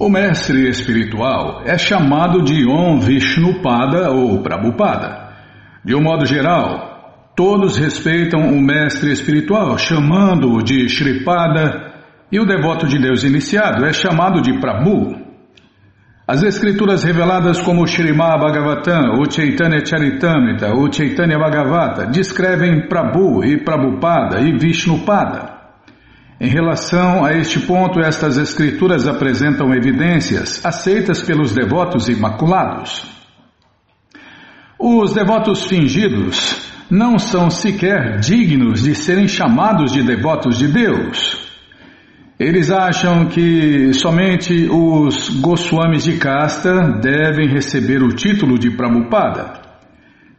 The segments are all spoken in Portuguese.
O mestre espiritual é chamado de Om Vishnupada ou Prabhupada. De um modo geral, todos respeitam o mestre espiritual, chamando-o de Shripada, e o devoto de Deus iniciado é chamado de Prabhu. As escrituras reveladas como Srimad Bhagavatam, o Chaitanya Charitamrita, o Chaitanya Bhagavata, descrevem Prabhu e Prabhupada e Vishnupada. Em relação a este ponto, estas escrituras apresentam evidências aceitas pelos devotos imaculados. Os devotos fingidos não são sequer dignos de serem chamados de devotos de Deus. Eles acham que somente os Goswamis de casta devem receber o título de Prabhupada.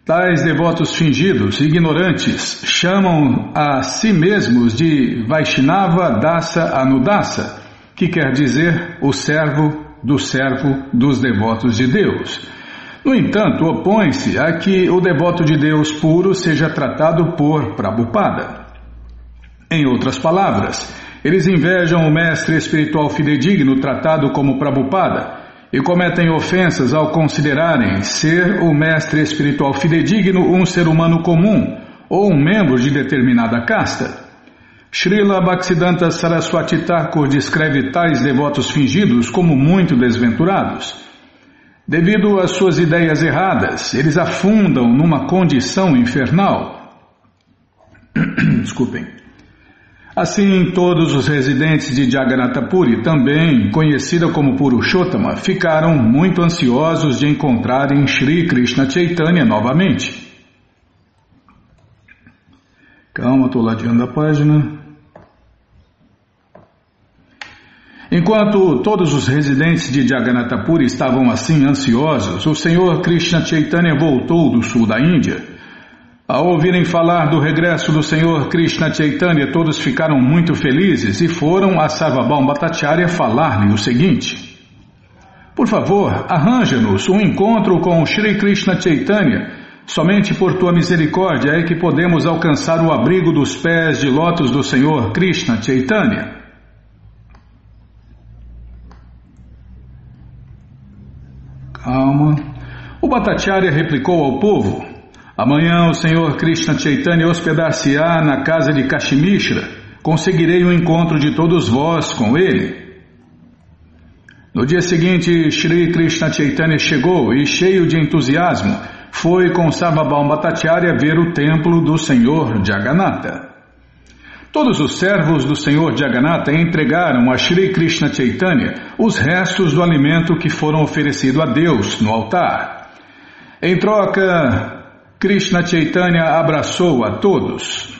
Tais devotos fingidos, ignorantes, chamam a si mesmos de Vaishnava Dasa Anudasa, que quer dizer o servo do servo dos devotos de Deus. No entanto, opõe-se a que o devoto de Deus puro seja tratado por Prabhupada. Em outras palavras, eles invejam o mestre espiritual fidedigno tratado como Prabhupada e cometem ofensas ao considerarem ser o mestre espiritual fidedigno um ser humano comum ou um membro de determinada casta. Srila Bhaktisiddhanta Saraswati Thakur descreve tais devotos fingidos como muito desventurados. Devido às suas ideias erradas, eles afundam numa condição infernal. Desculpem. Assim, todos os residentes de Jagannathapuri, também conhecida como Purushottama, ficaram muito ansiosos de encontrarem Sri Krishna Chaitanya novamente. Calma, estou ladeando a página. Enquanto todos os residentes de Jagannathapuri estavam assim ansiosos, o Senhor Krishna Chaitanya voltou do sul da Índia ao ouvirem falar do regresso do Senhor Krishna Chaitanya, todos ficaram muito felizes e foram a Sarvabhaum Bhattacharya falar-lhe o seguinte: Por favor, arranja-nos um encontro com Sri Krishna Chaitanya. Somente por tua misericórdia é que podemos alcançar o abrigo dos pés de lótus do Senhor Krishna Chaitanya. Calma. O Bhattacharya replicou ao povo: Amanhã o Senhor Krishna Chaitanya hospedar-se-á na casa de Kashmishra. Conseguirei o encontro de todos vós com ele. No dia seguinte, Shri Krishna Chaitanya chegou e, cheio de entusiasmo, foi com Sarvabhaum Bhattacharya ver o templo do Senhor Jagannatha. Todos os servos do Senhor Jagannatha entregaram a Shri Krishna Chaitanya os restos do alimento que foram oferecidos a Deus no altar. Em troca, Krishna Chaitanya abraçou a todos.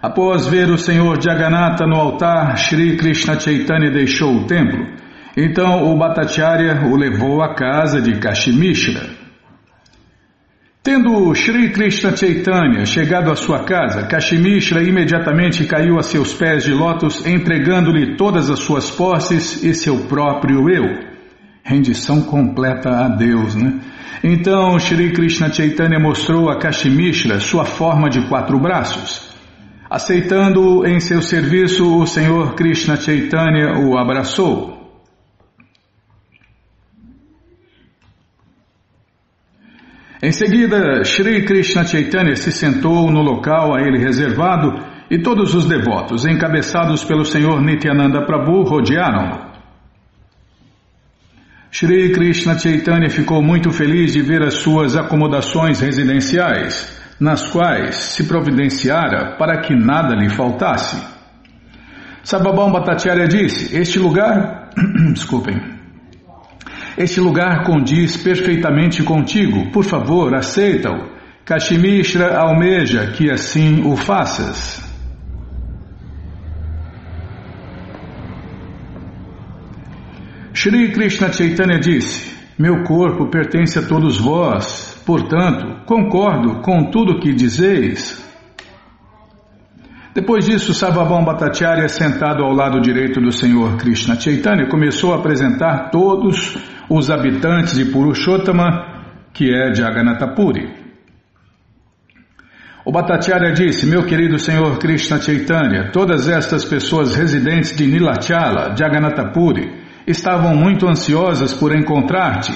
Após ver o Senhor Jagannatha no altar, Sri Krishna Chaitanya deixou o templo. Então o Bhattacharya o levou à casa de Kashmishra. Tendo Sri Krishna Chaitanya chegado à sua casa, Kashmishra imediatamente caiu a seus pés de lótus, entregando-lhe todas as suas posses e seu próprio eu rendição completa a Deus, né? Então, Shri Krishna Chaitanya mostrou a Kashmishra sua forma de quatro braços. Aceitando em seu serviço, o Senhor Krishna Chaitanya o abraçou. Em seguida, Shri Krishna Chaitanya se sentou no local a ele reservado e todos os devotos, encabeçados pelo Senhor Nityananda Prabhu, rodearam-no. Shri Krishna Chaitanya ficou muito feliz de ver as suas acomodações residenciais, nas quais se providenciara para que nada lhe faltasse. Sababão Bhattacharya disse: Este lugar, desculpem, este lugar condiz perfeitamente contigo. Por favor, aceita-o. Kashmishra almeja que assim o faças. Shri Krishna Chaitanya disse: Meu corpo pertence a todos vós, portanto, concordo com tudo o que dizeis. Depois disso, Sarvabhaum Bhattacharya, sentado ao lado direito do Senhor Krishna Chaitanya, começou a apresentar todos os habitantes de Purushottama, que é Jagannatha Puri. O Bhattacharya disse, meu querido Senhor Krishna Chaitanya, todas estas pessoas residentes de Nilachala, Jagannatha Puri, estavam muito ansiosas por encontrar-te.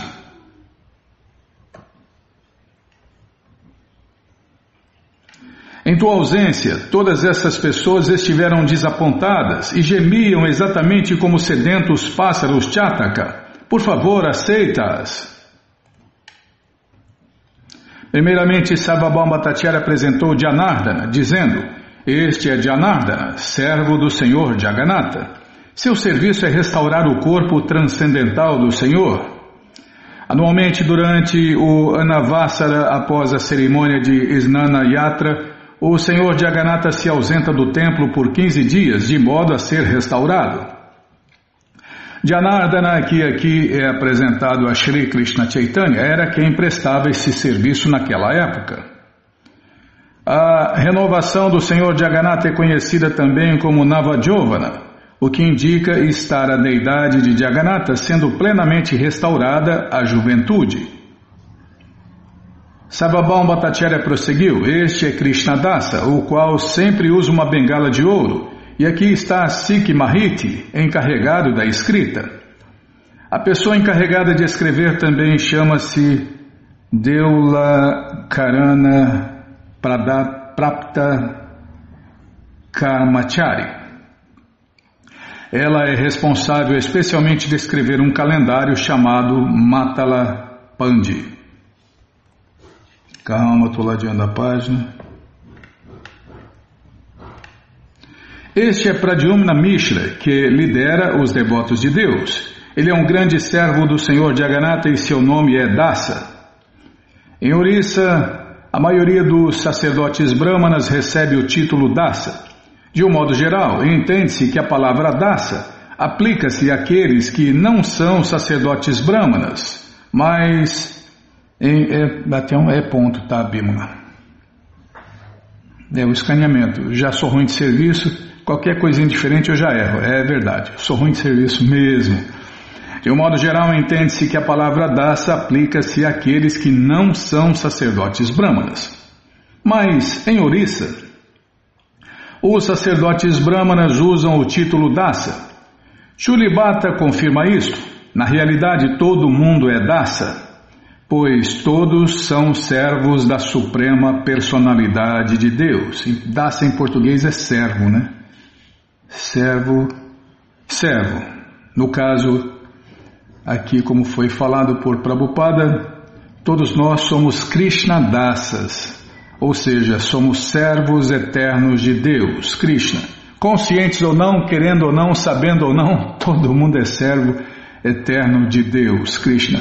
Em tua ausência, todas essas pessoas estiveram desapontadas e gemiam exatamente como sedentos pássaros Chataka. Por favor, aceita-as. Primeiramente, Sarvabhauma Bhattacharya apresentou Janardana, dizendo: Este é Janardana, servo do Senhor Jagannatha. Seu serviço é restaurar o corpo transcendental do Senhor. Anualmente, durante o Anavasara, após a cerimônia de Snana Yatra, o Senhor Jagannatha se ausenta do templo por 15 dias, de modo a ser restaurado. Janardana, que aqui é apresentado a Sri Krishna Chaitanya, era quem prestava esse serviço naquela época. A renovação do Senhor Jagannatha é conhecida também como Navajovana, o que indica estar a deidade de Jagannatha sendo plenamente restaurada à juventude. Sababam Bhattacharya prosseguiu, este é Krishna Dasa, o qual sempre usa uma bengala de ouro e aqui está Sikh Mahiti, encarregado da escrita. A pessoa encarregada de escrever também chama-se Deula Karana Prapta Karmachari. Ela é responsável especialmente de escrever um calendário chamado Matala Pandi. Calma, estou ladeando a página. Este é Pradyumna Mishra, que lidera os devotos de Deus. Ele é um grande servo do Senhor Jagannatha e seu nome é Dasa. Em Orissa, a maioria dos sacerdotes brahmanas recebe o título Dasa. De um modo geral, entende-se que a palavra Dasa aplica-se àqueles que não são sacerdotes brahmanas, mas é, até um é ponto, tá, Bimala? É o escaneamento. Já sou ruim de serviço, Qualquer coisinha diferente eu já erro, é verdade. sou ruim de serviço mesmo. De um modo geral, entende-se que a palavra dasa aplica-se àqueles que não são sacerdotes brahmanas. Mas, em Orissa, os sacerdotes brahmanas usam o título dasa. Chulibata confirma isto. Na realidade, todo mundo é dasa, pois todos são servos da suprema personalidade de Deus. Dasa em português é servo, né? servo, servo. No caso, aqui como foi falado por Prabhupada, todos nós somos Krishna Dasas, ou seja, somos servos eternos de Deus, Krishna. Conscientes ou não, querendo ou não, sabendo ou não, todo mundo é servo eterno de Deus, Krishna.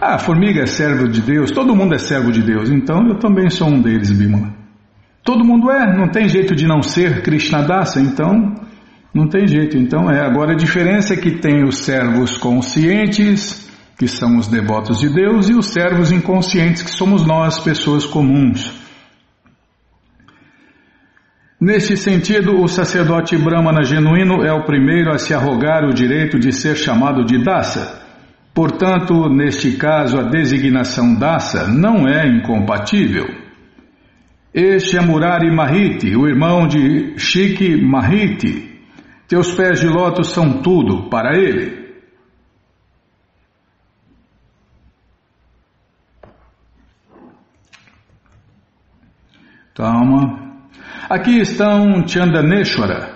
Ah, a formiga é servo de Deus, todo mundo é servo de Deus, então eu também sou um deles, Bimala. Todo mundo é, não tem jeito de não ser Krishna Dasa, então não tem jeito. Então é. Agora a diferença é que tem os servos conscientes, que são os devotos de Deus, e os servos inconscientes, que somos nós, pessoas comuns. Neste sentido, o sacerdote brahmana genuíno é o primeiro a se arrogar o direito de ser chamado de dasa. Portanto, neste caso, a designação dasa não é incompatível. Este é Murari Mahiti, o irmão de Shiki Mahiti, teus pés de lótus são tudo para ele. Calma. Aqui estão Chandaneshwara,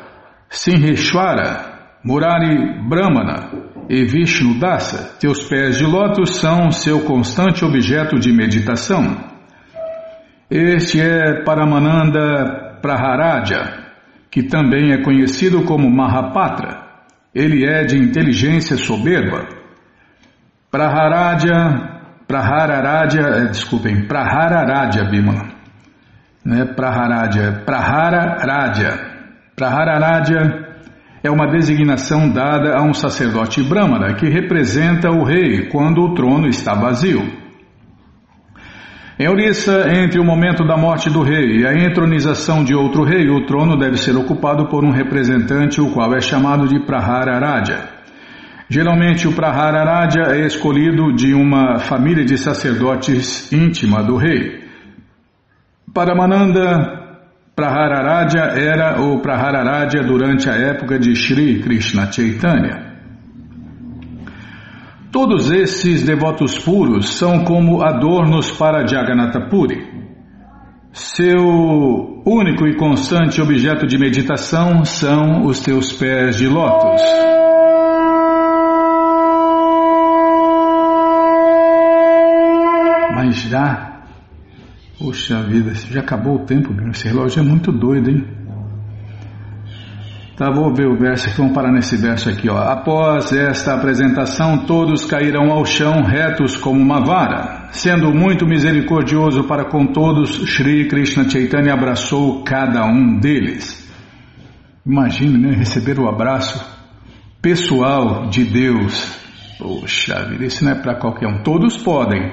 Sinheshwara, Murari Brahmana e Vishnu Dasa. Teus pés de lótus são seu constante objeto de meditação. Este é Paramananda Praharaja, que também é conhecido como Mahapatra. Ele é de inteligência soberba. Praharaja, Prahararaja, eh, desculpem, Prahararaja, Bimala. Não é Praharaja, é uma designação dada a um sacerdote brahmana que representa o rei quando o trono está vazio. Em Orissa, entre o momento da morte do rei e a entronização de outro rei, o trono deve ser ocupado por um representante, o qual é chamado de Prahararaja. Geralmente, o Prahararaja é escolhido de uma família de sacerdotes íntima do rei. Paramananda Prahararaja era o Prahararaja durante a época de Sri Krishna Chaitanya. Todos esses devotos puros são como adornos para Jagannatha Puri. Seu único e constante objeto de meditação são os teus pés de lótus. Mas já, puxa vida, já acabou o tempo, esse relógio é muito doido, hein? Tá, vou ver o verso aqui, vamos parar nesse verso aqui, ó. Após esta apresentação, todos cairão ao chão retos como uma vara. Sendo muito misericordioso para com todos, Sri Krishna Chaitanya abraçou cada um deles. Imagine, né, receber o abraço pessoal de Deus. Poxa vida, isso não é para qualquer um. Todos podem,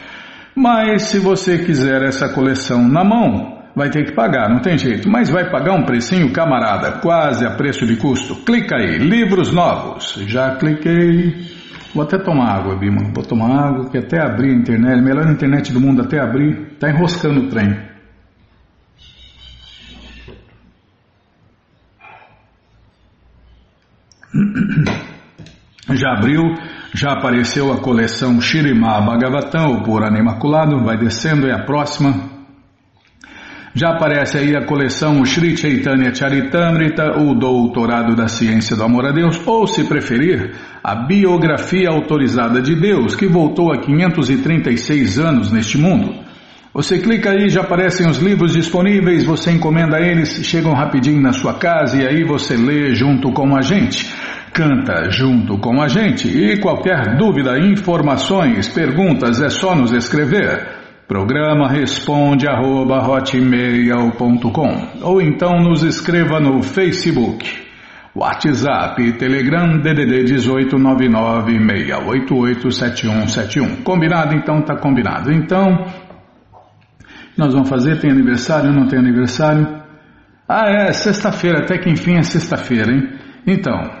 Mas se você quiser essa coleção na mão, vai ter que pagar, não tem jeito. Mas vai pagar um precinho, camarada, quase a preço de custo. Clica aí, livros novos. Já cliquei. Vou até tomar água, Bima. Vou tomar água, que até abrir a internet, melhor internet do mundo até abrir, tá enroscando o trem. Já abriu, já apareceu a coleção Shirimá Bhagavatam, o Purana Imaculado, vai descendo, é a próxima, já aparece aí a coleção Sri Chaitanya Charitamrita, o Doutorado da Ciência do Amor a Deus, ou, se preferir, a Biografia Autorizada de Deus, que voltou há 536 anos neste mundo. Você clica aí, já aparecem os livros disponíveis, você encomenda eles, chegam rapidinho na sua casa e aí você lê junto com a gente. Canta junto com a gente e qualquer dúvida, informações, perguntas é só nos escrever. Programa responde arroba hotmail.com ou então nos escreva no Facebook, WhatsApp, Telegram DDD 18996887171. Combinado? Então tá combinado. Então, nós vamos fazer? Tem aniversário? Não tem aniversário? Ah, é, sexta-feira, até que enfim é sexta-feira, hein? Então,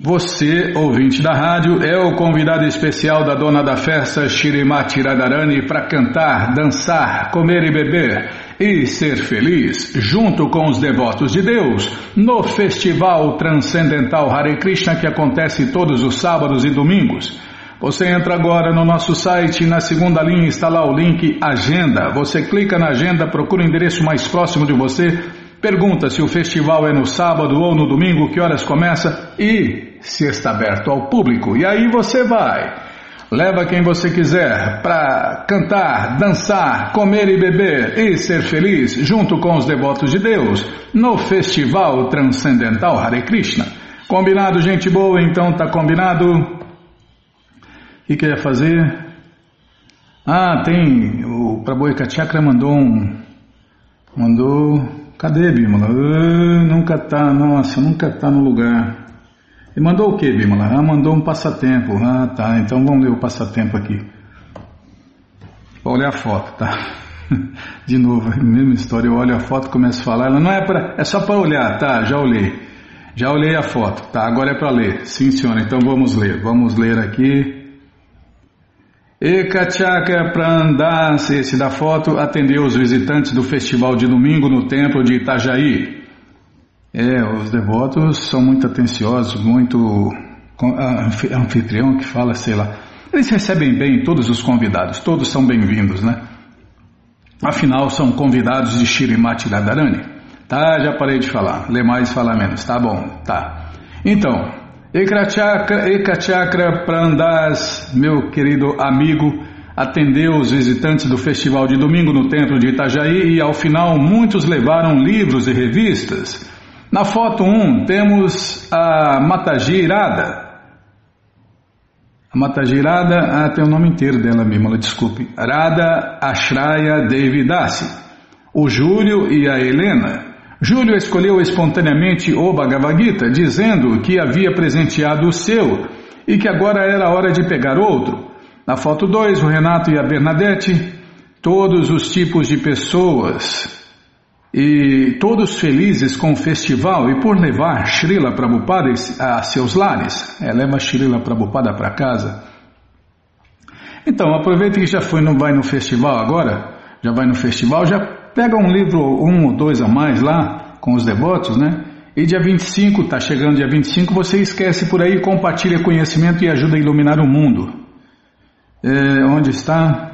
você, ouvinte da rádio, é o convidado especial da dona da festa Shirimati Radharani para cantar, dançar, comer e beber e ser feliz junto com os devotos de Deus no Festival Transcendental Hare Krishna que acontece todos os sábados e domingos. Você entra agora no nosso site na segunda linha está lá o link Agenda. Você clica na agenda, procura o endereço mais próximo de você Pergunta se o festival é no sábado ou no domingo, que horas começa e se está aberto ao público. E aí você vai. Leva quem você quiser para cantar, dançar, comer e beber e ser feliz junto com os devotos de Deus no Festival Transcendental Hare Krishna. Combinado, gente boa? Então tá combinado. O que quer fazer? Ah, tem. O Prabhupada Chakra mandou um. Mandou Cadê, Bimala? Uh, nunca tá, nossa, nunca tá no lugar. E mandou o que, Bimala? Ah, mandou um passatempo. Ah, tá, então vamos ler o passatempo aqui. Vou olhar a foto, tá? De novo, mesma história, eu olho a foto, começo a falar, ela não é para, é só para olhar, tá? Já olhei. Já olhei a foto, tá? Agora é para ler. Sim, senhora, então vamos ler. Vamos ler aqui. Ekachaka Prandas, esse da foto, atendeu os visitantes do festival de domingo no templo de Itajaí. É, os devotos são muito atenciosos, muito anfitrião que fala, sei lá. Eles recebem bem todos os convidados, todos são bem-vindos, né? Afinal, são convidados de Shirimati Radharani. Tá, já parei de falar. Lê mais, fala menos. Tá bom, tá. Então, Ekachakra Prandas, meu querido amigo, atendeu os visitantes do festival de domingo no templo de Itajaí e ao final muitos levaram livros e revistas. Na foto 1 temos a Mataji Irada. A Mataji Irada, ah, tem o nome inteiro dela mesmo, ela desculpe. Radha Ashraya Devidasi. o Júlio e a Helena. Júlio escolheu espontaneamente o Bhagavad Gita, dizendo que havia presenteado o seu e que agora era hora de pegar outro. Na foto 2, o Renato e a Bernadette, todos os tipos de pessoas e todos felizes com o festival e por levar Srila Prabhupada a seus lares. É, leva Srila Prabhupada para casa. Então, aproveita que já foi, não vai no festival agora, já vai no festival, já Pega um livro, um ou dois a mais lá, com os devotos, né? E dia 25, está chegando dia 25, você esquece por aí, compartilha conhecimento e ajuda a iluminar o mundo. É, onde está?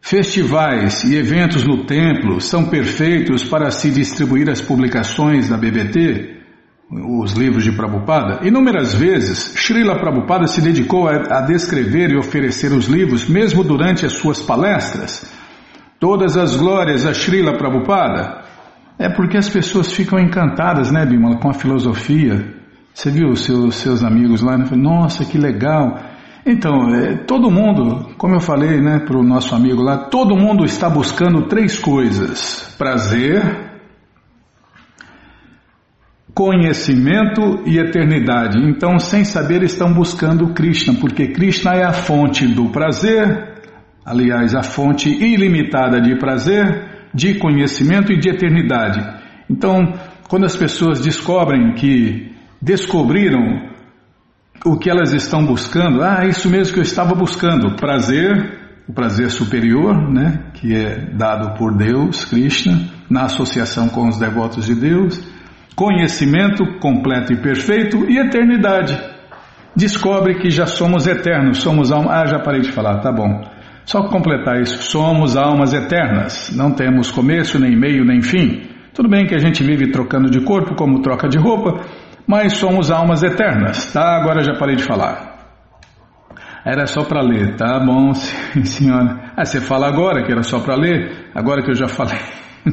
Festivais e eventos no templo são perfeitos para se distribuir as publicações da BBT, os livros de Prabhupada. Inúmeras vezes, Srila Prabhupada se dedicou a, a descrever e oferecer os livros, mesmo durante as suas palestras. Todas as glórias a Srila Prabhupada. É porque as pessoas ficam encantadas, né, Bimala, com a filosofia. Você viu os seus, seus amigos lá? Né? Nossa, que legal. Então, é, todo mundo, como eu falei né, para o nosso amigo lá, todo mundo está buscando três coisas: prazer, conhecimento e eternidade. Então, sem saber, estão buscando Krishna, porque Krishna é a fonte do prazer, aliás, a fonte ilimitada de prazer, de conhecimento e de eternidade. Então, quando as pessoas descobrem que descobriram o que elas estão buscando, ah, isso mesmo que eu estava buscando, prazer, o prazer superior, né, que é dado por Deus, Krishna, na associação com os devotos de Deus, conhecimento completo e perfeito e eternidade. Descobre que já somos eternos, somos alma. Ah, já parei de falar, tá bom. Só completar isso, somos almas eternas, não temos começo, nem meio, nem fim. Tudo bem que a gente vive trocando de corpo como troca de roupa, mas somos almas eternas, tá? Agora já parei de falar. Era só para ler, tá bom, senhora? Ah, você fala agora que era só para ler, agora que eu já falei.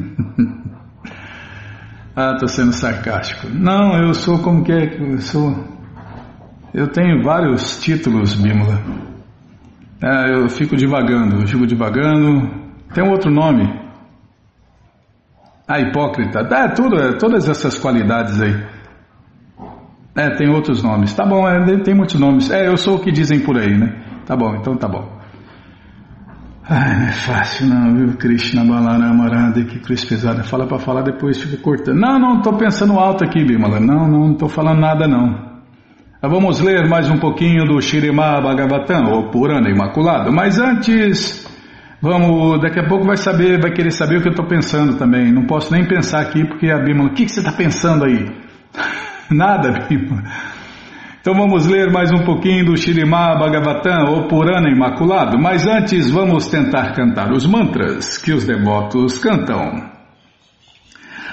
ah, tô sendo sarcástico. Não, eu sou como que é, eu sou. Eu tenho vários títulos, Bímola. É, eu fico divagando, eu fico divagando. Tem um outro nome. A hipócrita. É, tudo, todas essas qualidades aí. É, tem outros nomes. Tá bom, é, tem muitos nomes. É, eu sou o que dizem por aí, né? Tá bom, então tá bom. Ai, não é fácil não, viu? Krishna Balarama Radha, que cruz pesada. Fala para falar, depois fica cortando. Não, não, tô pensando alto aqui, Bimala. Não, não, não tô falando nada não. Vamos ler mais um pouquinho do Shirimá Bhagavatam, ou Purana Imaculado, mas antes, vamos, daqui a pouco vai saber, vai querer saber o que eu estou pensando também. Não posso nem pensar aqui, porque a Bíblia, o que, que você está pensando aí? Nada, Bíblia. Então vamos ler mais um pouquinho do Shirimá Bhagavatam, ou Purana Imaculado, mas antes vamos tentar cantar os mantras que os devotos cantam.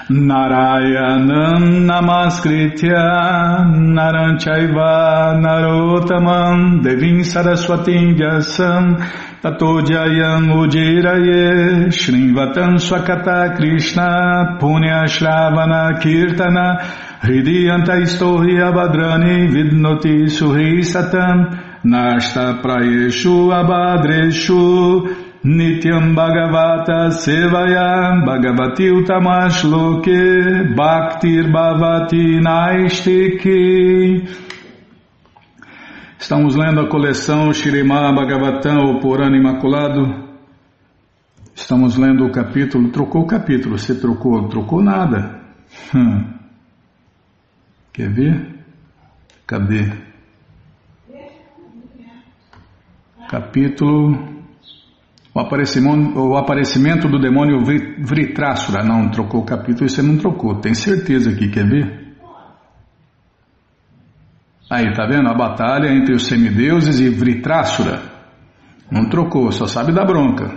Narayanam Namaskritya Naranchaiva Narotamam Devim Saraswatim Vyasam Tato Jayam Ujiraye Shrivatam Swakata Krishna Punya Shravana Kirtana Hridiyanta Istohi Abhadrani Vidnoti Suhi Satam Nashta Prayeshu Abhadreshu Nityam Bhagavata Sevaya Bhagavati Utamashloke Bhaktir Bhavati Naistiki Estamos lendo a coleção Shirimá Bhagavatam, o Purana Imaculado. Estamos lendo o capítulo, trocou o capítulo, você trocou, trocou nada. Hum. Quer ver? Cadê? Capítulo o aparecimento, o aparecimento do demônio Vritrasura. Não, trocou o capítulo você não trocou. Tem certeza aqui, quer ver? Aí, tá vendo? A batalha entre os semideuses e Vritrasura. Não trocou, só sabe da bronca.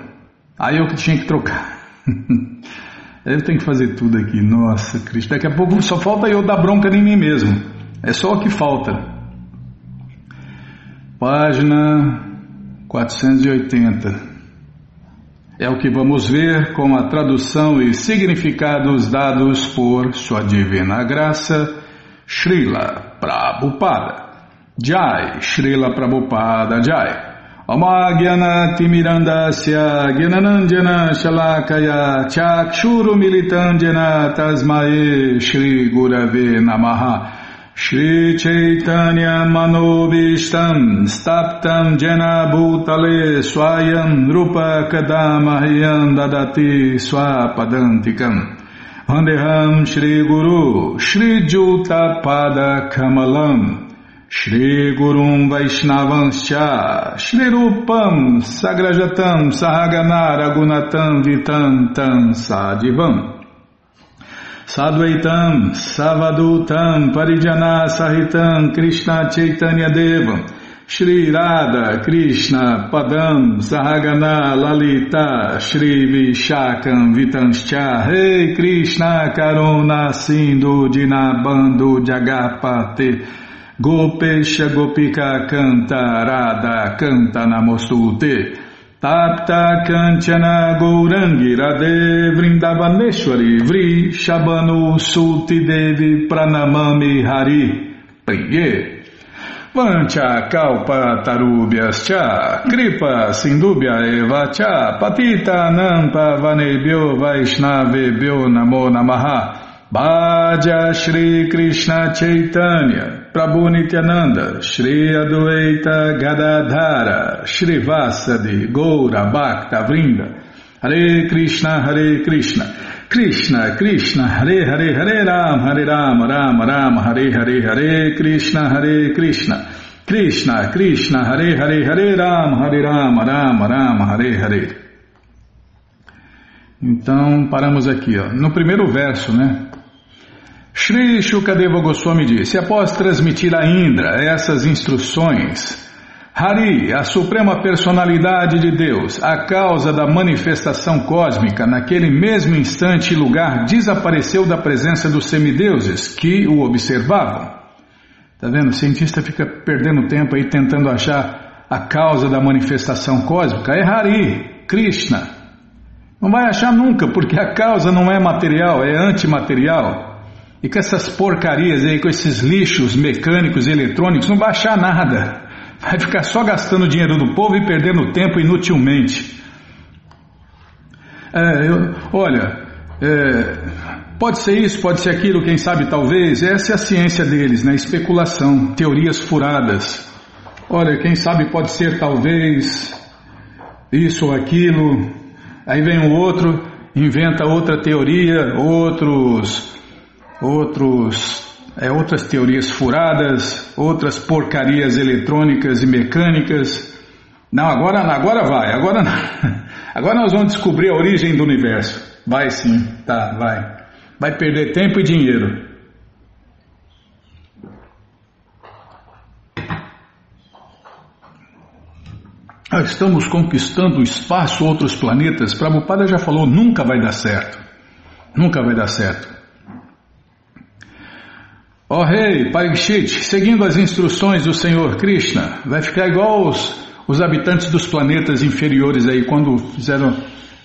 Aí eu que tinha que trocar. eu tenho que fazer tudo aqui. Nossa, Cristo. Daqui a pouco só falta eu dar bronca em mim mesmo. É só o que falta. Página 480. É o que vamos ver com a tradução e significados dados por Sua Divina Graça, Srila Prabhupada. Jai, Srila Prabhupada Jai. Shalakaya Chakshuru Militandjana Tasmae Shri Gurave Namaha Shri Chaitanya Manobishtam Staptam Jena Bhutale Swayam Rupa Kadamahyam Dadati Swapadantikam Vandeham Shri Guru Shri Juta Pada Kamalam. Shri Gurum Vaishnavanscha Shri Rupam Sagrajatam Sahagana Ragunatam Vitantam Sadivam Sadvaitam Savadutam Parijana Sahitam Krishna Chaitanya Devam Shri Radha Krishna Padam Sahagana Lalita Shri Vishakam Vitanscha Rei hey Krishna Karuna Sindhu Dinabando Jagapate Gopesha Gopika Canta Radha Canta Namostute Tapta Kanchana Gourangi Radhe Vrindavaneshwari Vri Shabanu Sulti Devi Pranamami Hari Priye. Vancha Kalpa Tarubhyas Cha Kripa Sindubhya Eva Cha Patita Nampa Vanebhyo Vaishnavebhyo Namo Namaha. Bhaja Shri Krishna Chaitanya, Prabhu Nityananda, Shri Adwaita Gadadhara, Shri Vasadi, Goura Bhakta Vrinda, Hare Krishna, Hare Krishna, Krishna, Krishna, Hare Hare, Hare Ram, Hare Ram, Ram Ram, Hare Hare, Hare Krishna, Hare Krishna, Krishna, Krishna, Hare Hare, Hare Ram, Hare Ram, Ram Ram, Hare Hare. Então, paramos aqui, ó. no primeiro verso, né? Shri Shukadeva Goswami disse: após transmitir a Indra essas instruções, Hari, a suprema personalidade de Deus, a causa da manifestação cósmica, naquele mesmo instante e lugar desapareceu da presença dos semideuses que o observavam. Tá vendo? O cientista fica perdendo tempo aí tentando achar a causa da manifestação cósmica. É Hari, Krishna. Não vai achar nunca, porque a causa não é material, é antimaterial. E com essas porcarias aí, com esses lixos mecânicos e eletrônicos, não vai achar nada. Vai ficar só gastando dinheiro do povo e perdendo tempo inutilmente. É, eu, olha, é, pode ser isso, pode ser aquilo, quem sabe talvez. Essa é a ciência deles, né? Especulação, teorias furadas. Olha, quem sabe pode ser talvez isso ou aquilo. Aí vem o outro, inventa outra teoria, outros outros, é, outras teorias furadas, outras porcarias eletrônicas e mecânicas. Não, agora, agora vai, agora, agora nós vamos descobrir a origem do universo. Vai sim, tá, vai. Vai perder tempo e dinheiro. Ah, estamos conquistando o espaço, outros planetas. Prabhupada já falou, nunca vai dar certo. Nunca vai dar certo. Ó oh, rei Parikshit, seguindo as instruções do Senhor Krishna, vai ficar igual os, os habitantes dos planetas inferiores aí, quando fizeram,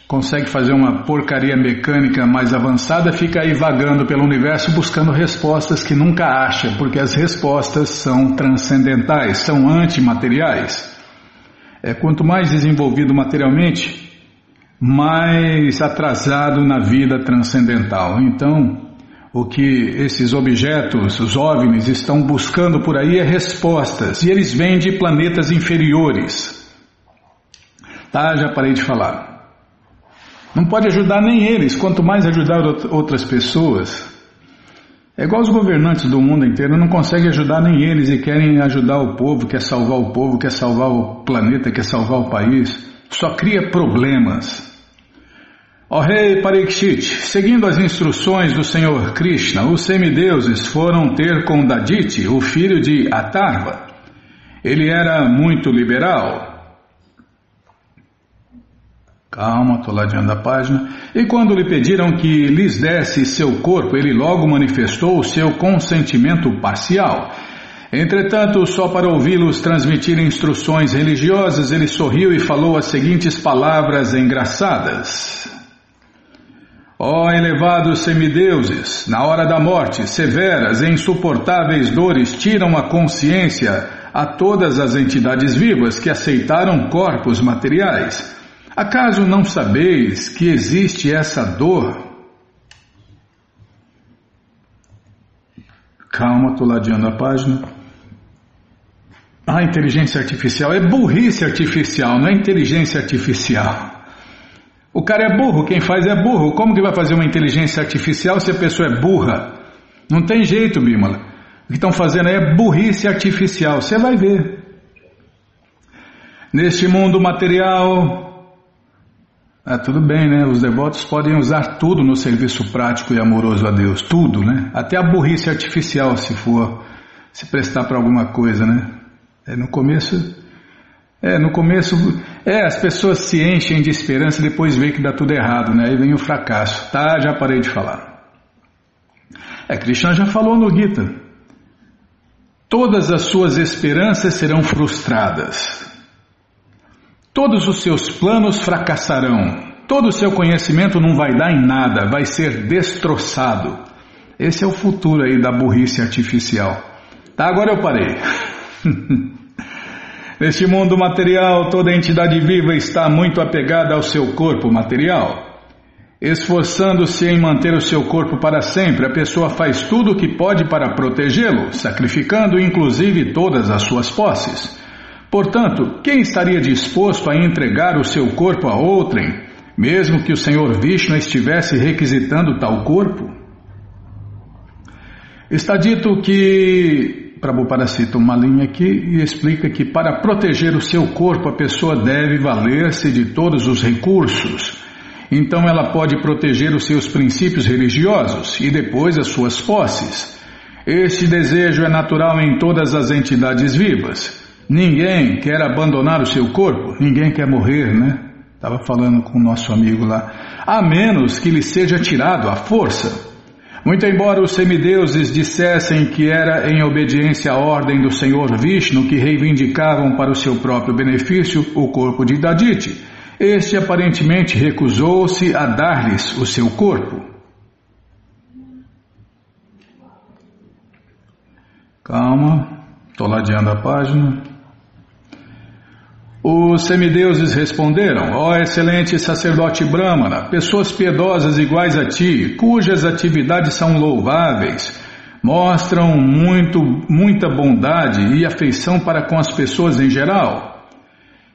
consegue fazer uma porcaria mecânica mais avançada, fica aí vagando pelo universo buscando respostas que nunca acha, porque as respostas são transcendentais, são antimateriais. É, quanto mais desenvolvido materialmente, mais atrasado na vida transcendental. Então, o que esses objetos, os OVNIs, estão buscando por aí é respostas, e eles vêm de planetas inferiores. Tá, já parei de falar. Não pode ajudar nem eles, quanto mais ajudar outras pessoas. É igual os governantes do mundo inteiro, não conseguem ajudar nem eles e querem ajudar o povo, quer salvar o povo, quer salvar o planeta, quer salvar o país. Só cria problemas. Ó rei Parikshit, seguindo as instruções do Senhor Krishna, os semideuses foram ter com Daditi, o filho de Atarva. Ele era muito liberal. Calma, estou ladeando a página. E quando lhe pediram que lhes desse seu corpo, ele logo manifestou seu consentimento parcial. Entretanto, só para ouvi-los transmitir instruções religiosas, ele sorriu e falou as seguintes palavras engraçadas. Ó elevados semideuses, na hora da morte, severas e insuportáveis dores tiram a consciência a todas as entidades vivas que aceitaram corpos materiais. Acaso não sabeis que existe essa dor? Calma, estou ladeando a página. A inteligência artificial é burrice artificial, não é inteligência artificial. O cara é burro, quem faz é burro. Como que vai fazer uma inteligência artificial se a pessoa é burra? Não tem jeito, Bímola. O que estão fazendo é burrice artificial. Você vai ver. Neste mundo material, ah, tudo bem, né? Os devotos podem usar tudo no serviço prático e amoroso a Deus. Tudo, né? Até a burrice artificial, se for se prestar para alguma coisa, né? É, no começo é, no começo, é, as pessoas se enchem de esperança e depois veem que dá tudo errado, né? Aí vem o fracasso. Tá, já parei de falar. É, Krishna já falou no Gita. Todas as suas esperanças serão frustradas. Todos os seus planos fracassarão. Todo o seu conhecimento não vai dar em nada, vai ser destroçado. Esse é o futuro aí da burrice artificial. Tá, agora eu parei. Neste mundo material, toda entidade viva está muito apegada ao seu corpo material. Esforçando-se em manter o seu corpo para sempre, a pessoa faz tudo o que pode para protegê-lo, sacrificando inclusive todas as suas posses. Portanto, quem estaria disposto a entregar o seu corpo a outrem, mesmo que o Senhor Vishnu estivesse requisitando tal corpo? Está dito que Prabhupada cita uma linha aqui e explica que para proteger o seu corpo a pessoa deve valer-se de todos os recursos. Então ela pode proteger os seus princípios religiosos e depois as suas posses. Este desejo é natural em todas as entidades vivas. Ninguém quer abandonar o seu corpo, ninguém quer morrer, né? Estava falando com o nosso amigo lá. A menos que lhe seja tirado à força. Muito embora os semideuses dissessem que era em obediência à ordem do Senhor Vishnu que reivindicavam para o seu próprio benefício o corpo de Daditi, este aparentemente recusou-se a dar-lhes o seu corpo. Calma, estou ladeando a página. Os semideuses responderam: Ó oh, excelente sacerdote Brahmana, pessoas piedosas iguais a ti, cujas atividades são louváveis, mostram muito, muita bondade e afeição para com as pessoas em geral.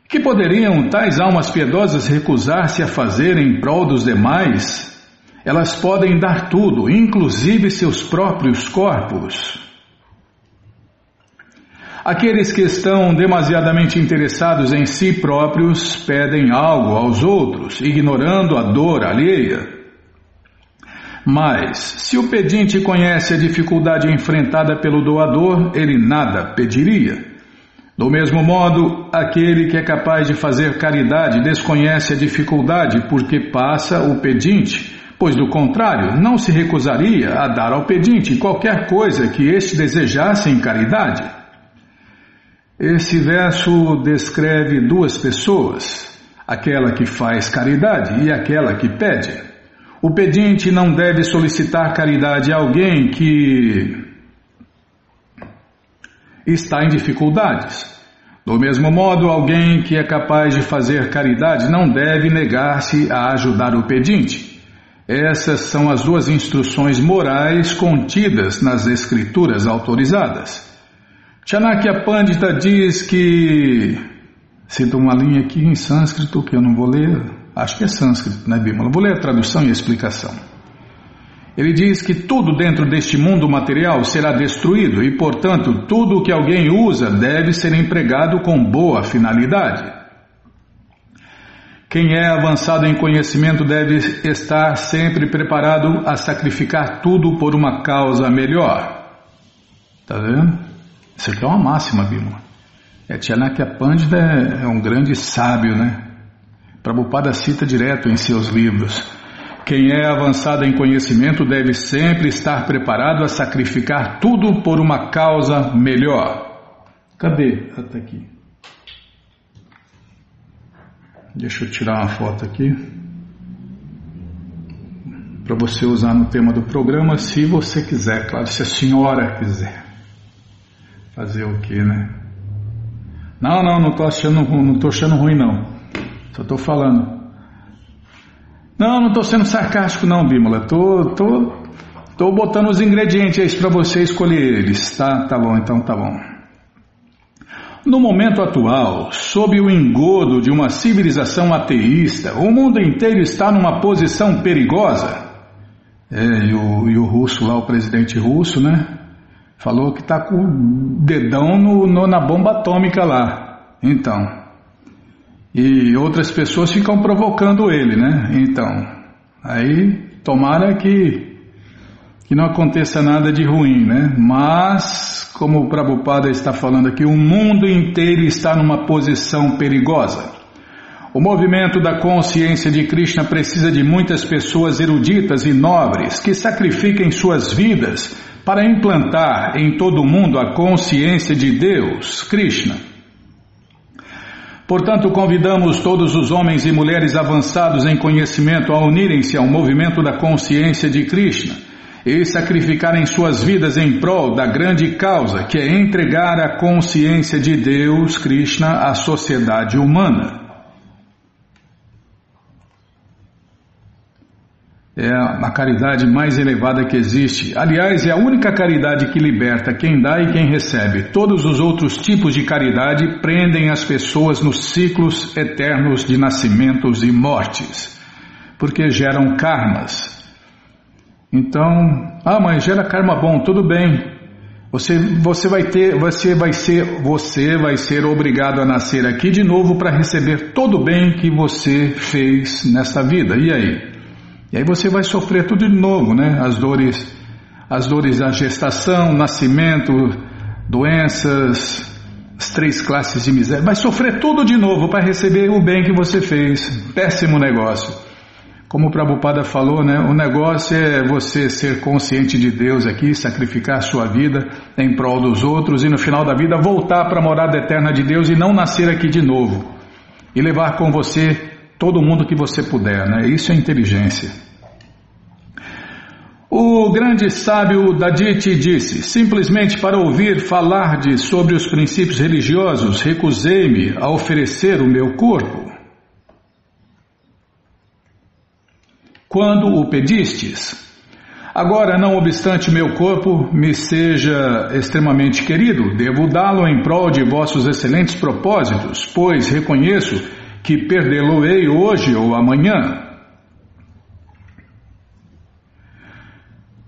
Que poderiam tais almas piedosas recusar-se a fazer em prol dos demais? Elas podem dar tudo, inclusive seus próprios corpos. Aqueles que estão demasiadamente interessados em si próprios pedem algo aos outros, ignorando a dor alheia. Mas, se o pedinte conhece a dificuldade enfrentada pelo doador, ele nada pediria. Do mesmo modo, aquele que é capaz de fazer caridade desconhece a dificuldade porque passa o pedinte, pois do contrário, não se recusaria a dar ao pedinte qualquer coisa que este desejasse em caridade. Esse verso descreve duas pessoas, aquela que faz caridade e aquela que pede. O pedinte não deve solicitar caridade a alguém que está em dificuldades. Do mesmo modo, alguém que é capaz de fazer caridade não deve negar-se a ajudar o pedinte. Essas são as duas instruções morais contidas nas escrituras autorizadas. Chanakya Pandita diz que. Cita uma linha aqui em sânscrito que eu não vou ler, acho que é sânscrito, né, Bímola? Vou ler a tradução e a explicação. Ele diz que tudo dentro deste mundo material será destruído e, portanto, tudo que alguém usa deve ser empregado com boa finalidade. Quem é avançado em conhecimento deve estar sempre preparado a sacrificar tudo por uma causa melhor. Tá vendo? Isso aqui é uma máxima, Bima. É, Chanakya Pandita é, é um grande sábio, né? Prabhupada cita direto em seus livros. Quem é avançado em conhecimento deve sempre estar preparado a sacrificar tudo por uma causa melhor. Cadê? Até ah, aqui. Deixa eu tirar uma foto aqui. Para você usar no tema do programa, se você quiser, claro, se a senhora quiser. Fazer o que, né? Não, não, não estou achando, não tô achando ruim não. Só estou falando. Não, não estou sendo sarcástico não, Bímola. Tô, tô, tô botando os ingredientes para você escolher eles. Tá, tá bom, então tá bom. No momento atual, sob o engodo de uma civilização ateísta, o mundo inteiro está numa posição perigosa. É, e o, e o russo lá, o presidente russo, né? Falou que está com o dedão no, no, na bomba atômica lá. Então. E outras pessoas ficam provocando ele, né? Então. Aí, tomara que, que não aconteça nada de ruim, né? Mas, como o Prabhupada está falando aqui, o mundo inteiro está numa posição perigosa. O movimento da consciência de Krishna precisa de muitas pessoas eruditas e nobres que sacrifiquem suas vidas para implantar em todo o mundo a consciência de Deus, Krishna. Portanto, convidamos todos os homens e mulheres avançados em conhecimento a unirem-se ao movimento da consciência de Krishna e sacrificarem suas vidas em prol da grande causa que é entregar a consciência de Deus, Krishna, à sociedade humana. É a caridade mais elevada que existe. Aliás, é a única caridade que liberta quem dá e quem recebe. Todos os outros tipos de caridade prendem as pessoas nos ciclos eternos de nascimentos e mortes, porque geram karmas. Então, ah, mas gera karma bom, tudo bem. Você, você vai ter, você vai ser, você vai ser obrigado a nascer aqui de novo para receber todo o bem que você fez nesta vida. E aí? E aí você vai sofrer tudo de novo, né? As dores, as dores da gestação, nascimento, doenças, as três classes de miséria. Vai sofrer tudo de novo para receber o bem que você fez. Péssimo negócio. Como o Prabhupada falou, né? O negócio é você ser consciente de Deus aqui, sacrificar sua vida em prol dos outros e no final da vida voltar para a morada eterna de Deus e não nascer aqui de novo. E levar com você todo mundo que você puder, né? Isso é inteligência. O grande sábio Daditi disse: simplesmente para ouvir falar de sobre os princípios religiosos, recusei-me a oferecer o meu corpo. Quando o pedistes, Agora, não obstante meu corpo me seja extremamente querido, devo dá-lo em prol de vossos excelentes propósitos, pois reconheço que perdê-lo-ei hoje ou amanhã.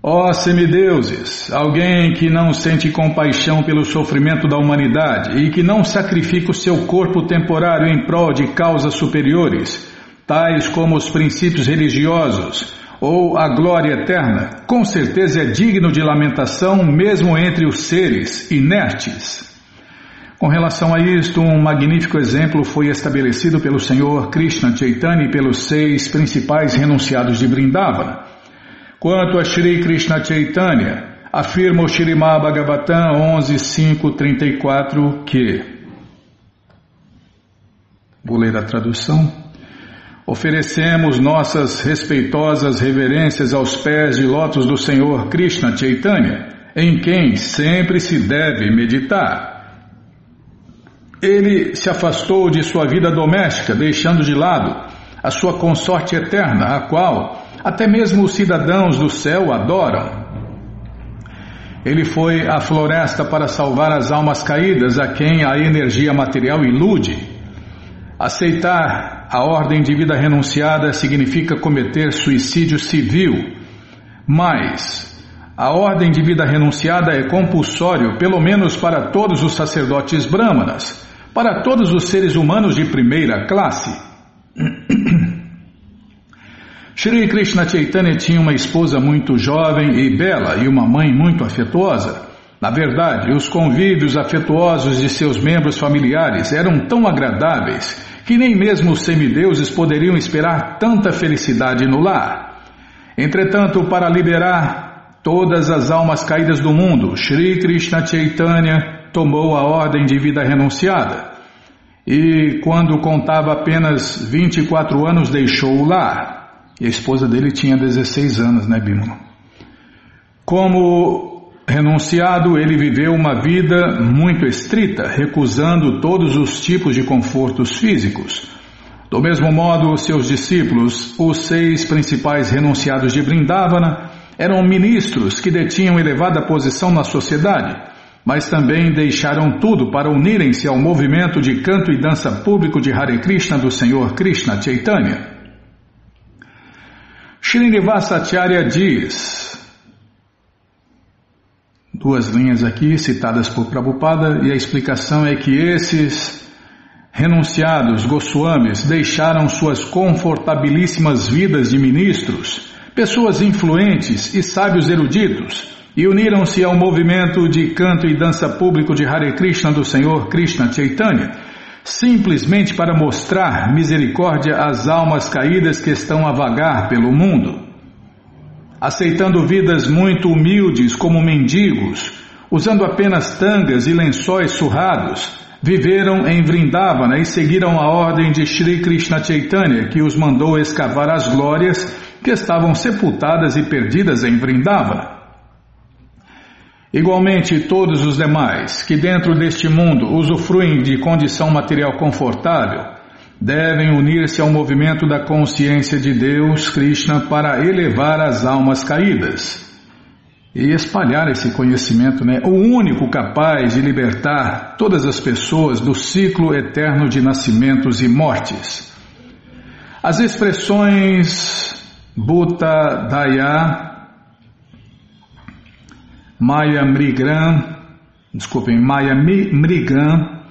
Ó semideuses, alguém que não sente compaixão pelo sofrimento da humanidade e que não sacrifica o seu corpo temporário em prol de causas superiores, tais como os princípios religiosos ou a glória eterna, com certeza é digno de lamentação mesmo entre os seres inertes. Com relação a isto, um magnífico exemplo foi estabelecido pelo Senhor Krishna Chaitanya e pelos seis principais renunciados de Vrindavana. Quanto a Shri Krishna Chaitanya, afirma o Shrimad Bhagavatam 11.534 que Vou ler a tradução. Oferecemos nossas respeitosas reverências aos pés de lótus do Senhor Krishna Chaitanya, em quem sempre se deve meditar. Ele se afastou de sua vida doméstica, deixando de lado a sua consorte eterna, a qual até mesmo os cidadãos do céu adoram. Ele foi à floresta para salvar as almas caídas a quem a energia material ilude. Aceitar a ordem de vida renunciada significa cometer suicídio civil, mas a ordem de vida renunciada é compulsório, pelo menos para todos os sacerdotes brahmanas para todos os seres humanos de primeira classe. Shri Krishna Chaitanya tinha uma esposa muito jovem e bela e uma mãe muito afetuosa. Na verdade, os convívios afetuosos de seus membros familiares eram tão agradáveis que nem mesmo os semideuses poderiam esperar tanta felicidade no lar. Entretanto, para liberar todas as almas caídas do mundo, Shri Krishna Chaitanya tomou a ordem de vida renunciada e, quando contava apenas 24 anos, deixou o lar. E a esposa dele tinha 16 anos, né, Bímola? Como renunciado, ele viveu uma vida muito estrita, recusando todos os tipos de confortos físicos. Do mesmo modo, seus discípulos, os seis principais renunciados de Vrindavana, eram ministros que detinham elevada posição na sociedade, mas também deixaram tudo para unirem-se ao movimento de canto e dança público de Hare Krishna do Senhor Krishna Chaitanya. Srinivasacharya diz, duas linhas aqui citadas por Prabhupada, e a explicação é que esses renunciados Goswamis deixaram suas confortabilíssimas vidas de ministros, pessoas influentes e sábios eruditos, e uniram-se ao movimento de canto e dança público de Hare Krishna do Senhor Krishna Chaitanya, simplesmente para mostrar misericórdia às almas caídas que estão a vagar pelo mundo. Aceitando vidas muito humildes como mendigos, usando apenas tangas e lençóis surrados, viveram em Vrindavana e seguiram a ordem de Sri Krishna Chaitanya, que os mandou escavar as glórias que estavam sepultadas e perdidas em Vrindavana. Igualmente, todos os demais que dentro deste mundo usufruem de condição material confortável devem unir-se ao movimento da consciência de Deus, Krishna, para elevar as almas caídas e espalhar esse conhecimento, né? O único capaz de libertar todas as pessoas do ciclo eterno de nascimentos e mortes. As expressões Bhuta Daya Maya Mrigram, desculpem, Maya Mrigram,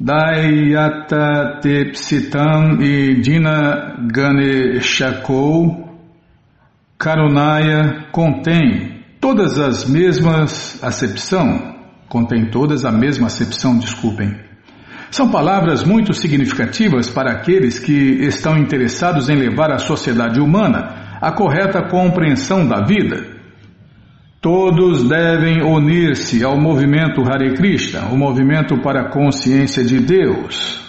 Dayata Tepsitam e Dina Ganeshakou, Karunaya contém todas as mesmas acepção, contém todas a mesma acepção, desculpem. São palavras muito significativas para aqueles que estão interessados em levar a sociedade humana à correta compreensão da vida Todos devem unir-se ao movimento Hare Krishna, o movimento para a consciência de Deus.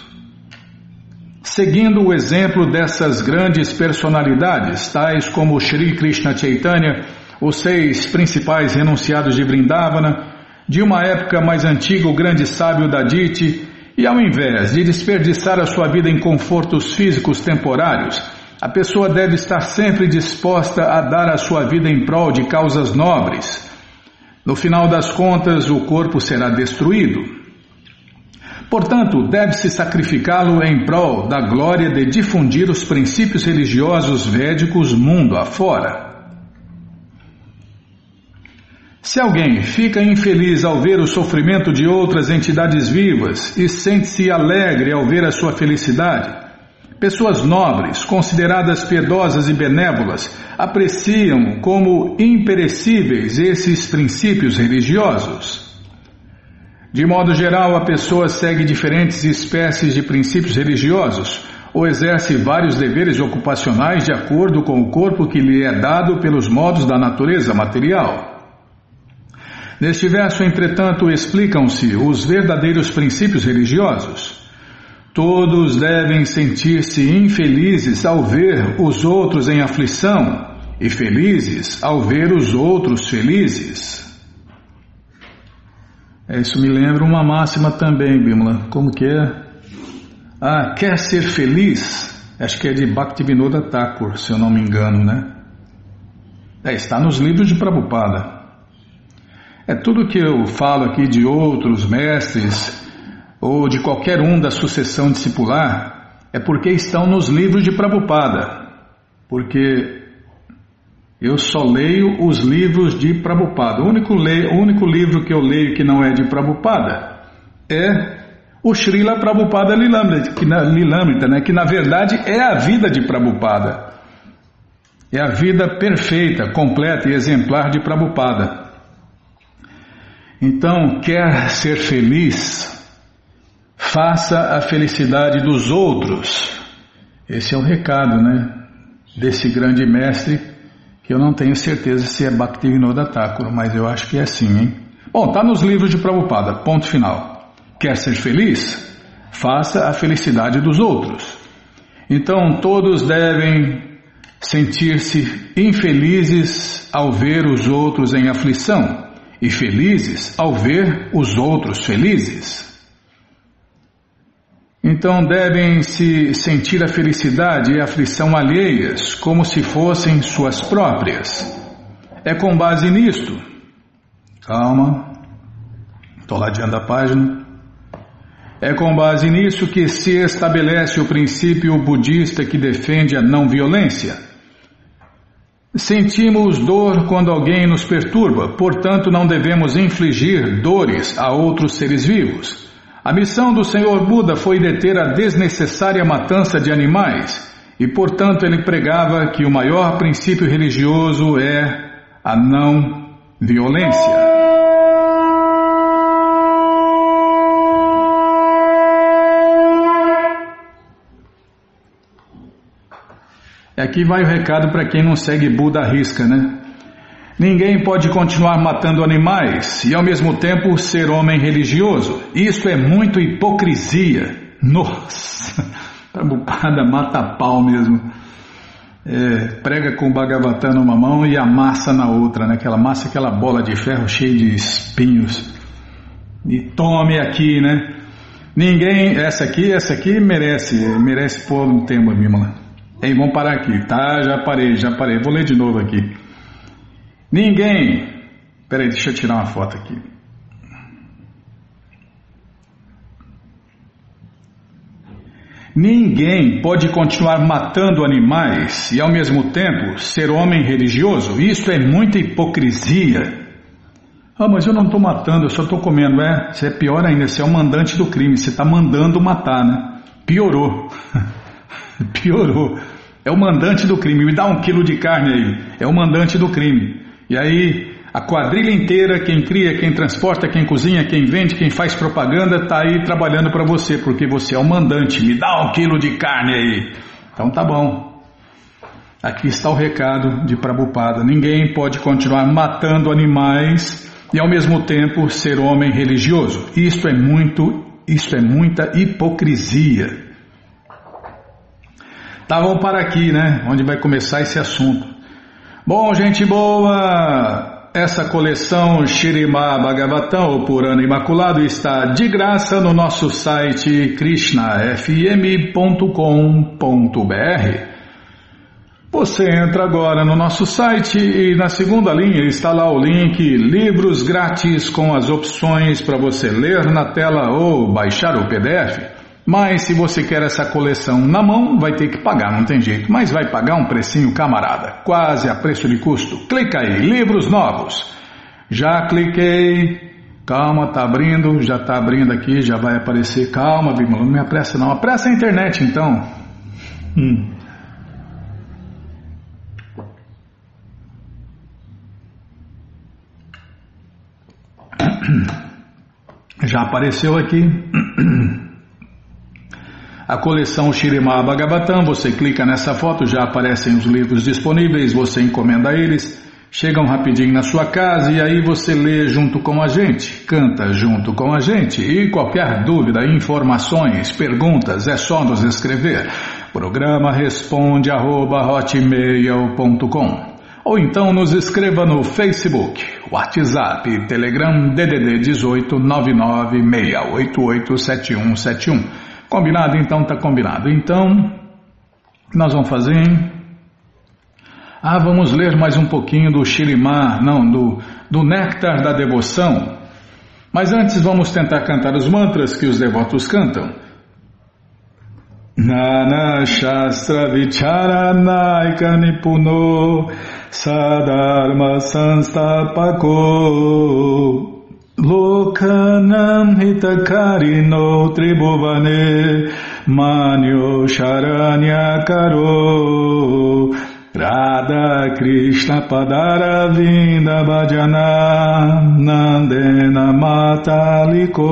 Seguindo o exemplo dessas grandes personalidades, tais como Sri Krishna Chaitanya, os seis principais renunciados de Vrindavana, de uma época mais antiga o grande sábio Daditi, e ao invés de desperdiçar a sua vida em confortos físicos temporários, a pessoa deve estar sempre disposta a dar a sua vida em prol de causas nobres. No final das contas, o corpo será destruído. Portanto, deve-se sacrificá-lo em prol da glória de difundir os princípios religiosos védicos mundo afora. Se alguém fica infeliz ao ver o sofrimento de outras entidades vivas e sente-se alegre ao ver a sua felicidade, Pessoas nobres, consideradas piedosas e benévolas, apreciam como imperecíveis esses princípios religiosos. De modo geral, a pessoa segue diferentes espécies de princípios religiosos ou exerce vários deveres ocupacionais de acordo com o corpo que lhe é dado pelos modos da natureza material. Neste verso, entretanto, explicam-se os verdadeiros princípios religiosos. Todos devem sentir-se infelizes ao ver os outros em aflição e felizes ao ver os outros felizes. É, isso me lembra uma máxima também, Bimala. Como que é? Ah, quer ser feliz? Acho que é de Bhaktivinoda Thakur, se eu não me engano, né? É, está nos livros de Prabhupada. É tudo que eu falo aqui de outros mestres ou de qualquer um da sucessão discipular é porque estão nos livros de Prabhupada. Porque eu só leio os livros de Prabhupada. O único, le, o único livro que eu leio que não é de Prabhupada é o Srila Prabhupada Lilamrita, que na, Lilamrita, né, que na verdade é a vida de Prabhupada. É a vida perfeita, completa e exemplar de Prabhupada. Então, quer ser feliz? Faça a felicidade dos outros. Esse é o recado, né? Desse grande mestre, que eu não tenho certeza se é Bhaktivinoda Thakur, mas eu acho que é assim, hein? Bom, tá nos livros de Prabhupada, ponto final. Quer ser feliz? Faça a felicidade dos outros. Então todos devem sentir-se infelizes ao ver os outros em aflição e felizes ao ver os outros felizes. Então devem se sentir a felicidade e a aflição alheias como se fossem suas próprias. É com base nisto. Calma, estou ladeando a página. É com base nisso que se estabelece o princípio budista que defende a não violência. Sentimos dor quando alguém nos perturba, portanto não devemos infligir dores a outros seres vivos. A missão do Senhor Buda foi deter a desnecessária matança de animais, e portanto ele pregava que o maior princípio religioso é a não violência. Aqui vai o recado para quem não segue Buda à risca, né? Ninguém pode continuar matando animais e ao mesmo tempo ser homem religioso. Isso é muito hipocrisia. Nossa, Prabhupada mata pau mesmo. É, prega com o Bhagavatam numa mão e amassa na outra, né? Aquela massa, aquela bola de ferro cheia de espinhos. E tome aqui, né? Ninguém, essa aqui, essa aqui merece, merece pôr no tema, Bimala. Ei, vamos parar aqui, tá? Já parei, já parei. Vou ler de novo aqui. Ninguém. Peraí, deixa eu tirar uma foto aqui. Ninguém pode continuar matando animais e ao mesmo tempo ser homem religioso. Isso é muita hipocrisia. Ah, mas eu não estou matando, eu só estou comendo. É, você é pior ainda, você é o mandante do crime, você está mandando matar, né? Piorou. Piorou. É o mandante do crime. Me dá um quilo de carne aí. É o mandante do crime. E aí a quadrilha inteira, quem cria, quem transporta, quem cozinha, quem vende, quem faz propaganda, está aí trabalhando para você, porque você é o mandante. Me dá um quilo de carne aí. Então tá bom. Aqui está o recado de Prabhupada. Ninguém pode continuar matando animais e ao mesmo tempo ser homem religioso. Isto é muito, isto é muita hipocrisia. Tá, vamos para aqui, né? Onde vai começar esse assunto. Bom, gente boa, essa coleção Shirima Bhagavatam, o Purana Imaculado, está de graça no nosso site krishnafm.com.br. Você entra agora no nosso site e na segunda linha está lá o link Livros Grátis com as opções para você ler na tela ou baixar o PDF. Mas se você quer essa coleção na mão, vai ter que pagar, não tem jeito. Mas vai pagar um precinho camarada, quase a preço de custo. Clica aí, livros novos. Já cliquei. Calma, tá abrindo, já tá abrindo aqui, já vai aparecer. Calma, Bimala, não me apressa não. Apressa a internet então. Hum. Já apareceu aqui. A coleção Shirima Bhagavatam, você clica nessa foto, já aparecem os livros disponíveis, você encomenda eles, chegam rapidinho na sua casa e aí você lê junto com a gente, canta junto com a gente. E qualquer dúvida, informações, perguntas, é só nos escrever. Programa responde arroba, ou então nos escreva no Facebook, WhatsApp, Telegram DDD 18 996887171. Combinado? Então tá combinado. Então, nós vamos fazer. Ah, vamos ler mais um pouquinho do Shirimá, não, do, do Néctar da Devoção. Mas antes vamos tentar cantar os mantras que os devotos cantam. Nana Shastra Vicharanaika Nipuno Sadharma Sanstapako Lokanam hitakarino tribhuvane manyo karo Radha Krishna Padara Vinda Bhajana Nandena Mataliko